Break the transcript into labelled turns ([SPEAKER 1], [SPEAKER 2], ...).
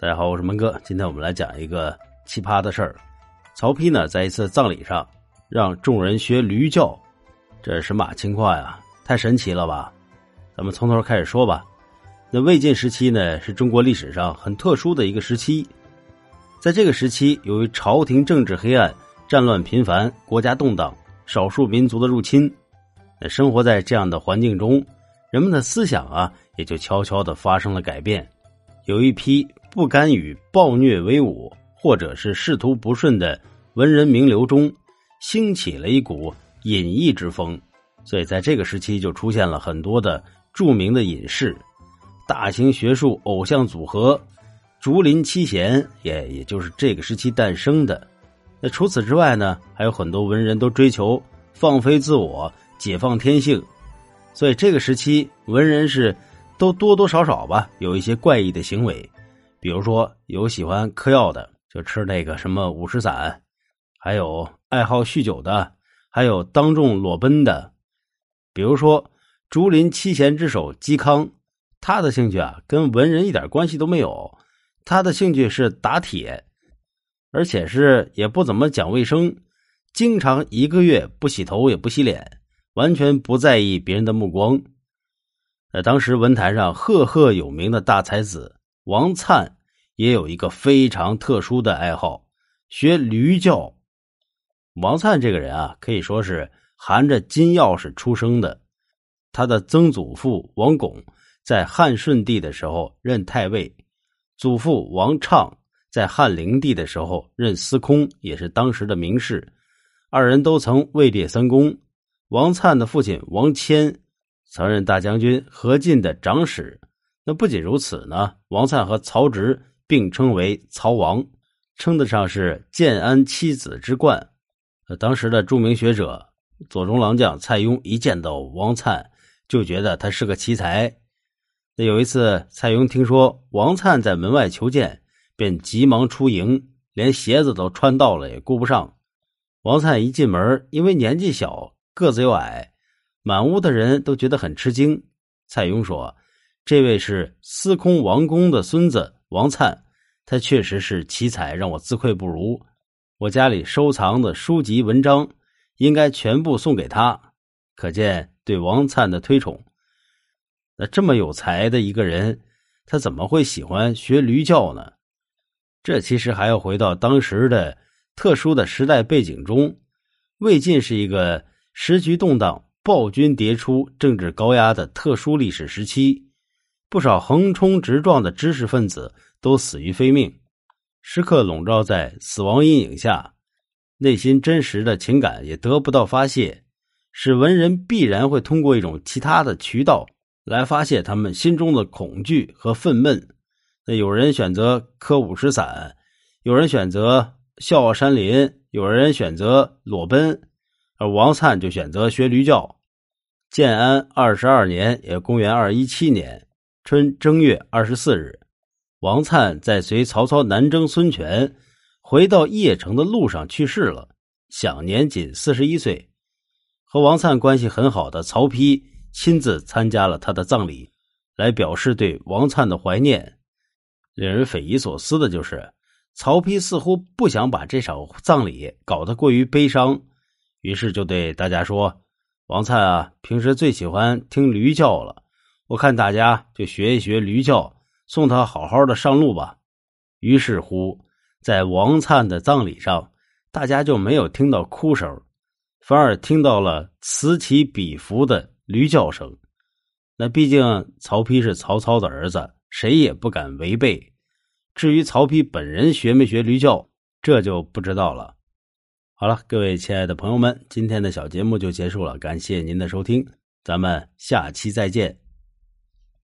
[SPEAKER 1] 大家好，我是门哥。今天我们来讲一个奇葩的事儿。曹丕呢，在一次葬礼上让众人学驴叫，这是神马情况呀？太神奇了吧！咱们从头开始说吧。那魏晋时期呢，是中国历史上很特殊的一个时期。在这个时期，由于朝廷政治黑暗、战乱频繁、国家动荡、少数民族的入侵，生活在这样的环境中，人们的思想啊，也就悄悄的发生了改变。有一批。不甘与暴虐为伍，或者是仕途不顺的文人名流中，兴起了一股隐逸之风，所以在这个时期就出现了很多的著名的隐士、大型学术偶像组合，竹林七贤也也就是这个时期诞生的。那除此之外呢，还有很多文人都追求放飞自我、解放天性，所以这个时期文人是都多多少少吧有一些怪异的行为。比如说，有喜欢嗑药的，就吃那个什么五石散；还有爱好酗酒的，还有当众裸奔的。比如说，竹林七贤之首嵇康，他的兴趣啊，跟文人一点关系都没有。他的兴趣是打铁，而且是也不怎么讲卫生，经常一个月不洗头也不洗脸，完全不在意别人的目光。在当时文坛上赫赫有名的大才子。王粲也有一个非常特殊的爱好，学驴叫。王粲这个人啊，可以说是含着金钥匙出生的。他的曾祖父王巩在汉顺帝的时候任太尉，祖父王畅在汉灵帝的时候任司空，也是当时的名士。二人都曾位列三公。王粲的父亲王谦曾任大将军何进的长史。那不仅如此呢，王粲和曹植并称为曹王，称得上是建安七子之冠。呃，当时的著名学者左中郎将蔡邕一见到王粲，就觉得他是个奇才。那有一次，蔡邕听说王粲在门外求见，便急忙出营，连鞋子都穿到了也顾不上。王粲一进门，因为年纪小，个子又矮，满屋的人都觉得很吃惊。蔡邕说。这位是司空王公的孙子王粲，他确实是奇才，让我自愧不如。我家里收藏的书籍文章，应该全部送给他，可见对王粲的推崇。那这么有才的一个人，他怎么会喜欢学驴叫呢？这其实还要回到当时的特殊的时代背景中。魏晋是一个时局动荡、暴君迭出、政治高压的特殊历史时期。不少横冲直撞的知识分子都死于非命，时刻笼罩在死亡阴影下，内心真实的情感也得不到发泄，使文人必然会通过一种其他的渠道来发泄他们心中的恐惧和愤懑。那有人选择刻五石散，有人选择笑傲山林，有人选择裸奔，而王粲就选择学驴叫。建安二十二年，也公元二一七年。春正月二十四日，王粲在随曹操南征孙权回到邺城的路上去世了，享年仅四十一岁。和王粲关系很好的曹丕亲自参加了他的葬礼，来表示对王粲的怀念。令人匪夷所思的就是，曹丕似乎不想把这场葬礼搞得过于悲伤，于是就对大家说：“王粲啊，平时最喜欢听驴叫了。”我看大家就学一学驴叫，送他好好的上路吧。于是乎，在王粲的葬礼上，大家就没有听到哭声，反而听到了此起彼伏的驴叫声。那毕竟曹丕是曹操的儿子，谁也不敢违背。至于曹丕本人学没学驴叫，这就不知道了。好了，各位亲爱的朋友们，今天的小节目就结束了，感谢您的收听，咱们下期再见。